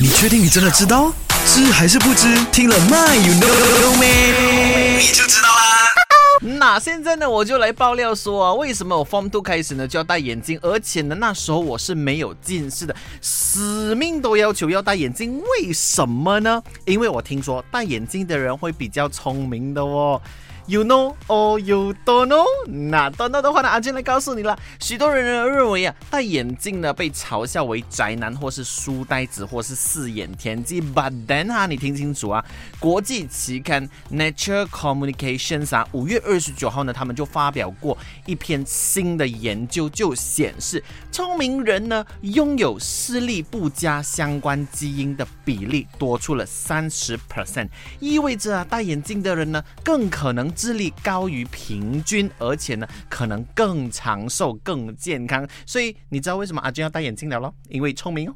你确定你真的知道？知还是不知？听了 My you know 没？你就知道啦。那现在呢，我就来爆料说啊，为什么我 Form Two 开始呢就要戴眼镜，而且呢那时候我是没有近视的，死命都要求要戴眼镜，为什么呢？因为我听说戴眼镜的人会比较聪明的哦。You know or you don't know？那 don't know 的话呢，阿俊来告诉你了。许多人呢认为啊，戴眼镜呢被嘲笑为宅男，或是书呆子，或是四眼田鸡。But then 啊，你听清楚啊，国际期刊 Nature Communications 啊，五月二十九号呢，他们就发表过一篇新的研究，就显示聪明人呢拥有视力不佳相关基因的比例多出了三十 percent，意味着啊，戴眼镜的人呢更可能。智力高于平均，而且呢，可能更长寿、更健康。所以你知道为什么阿娟要戴眼镜了咯？因为聪明哦。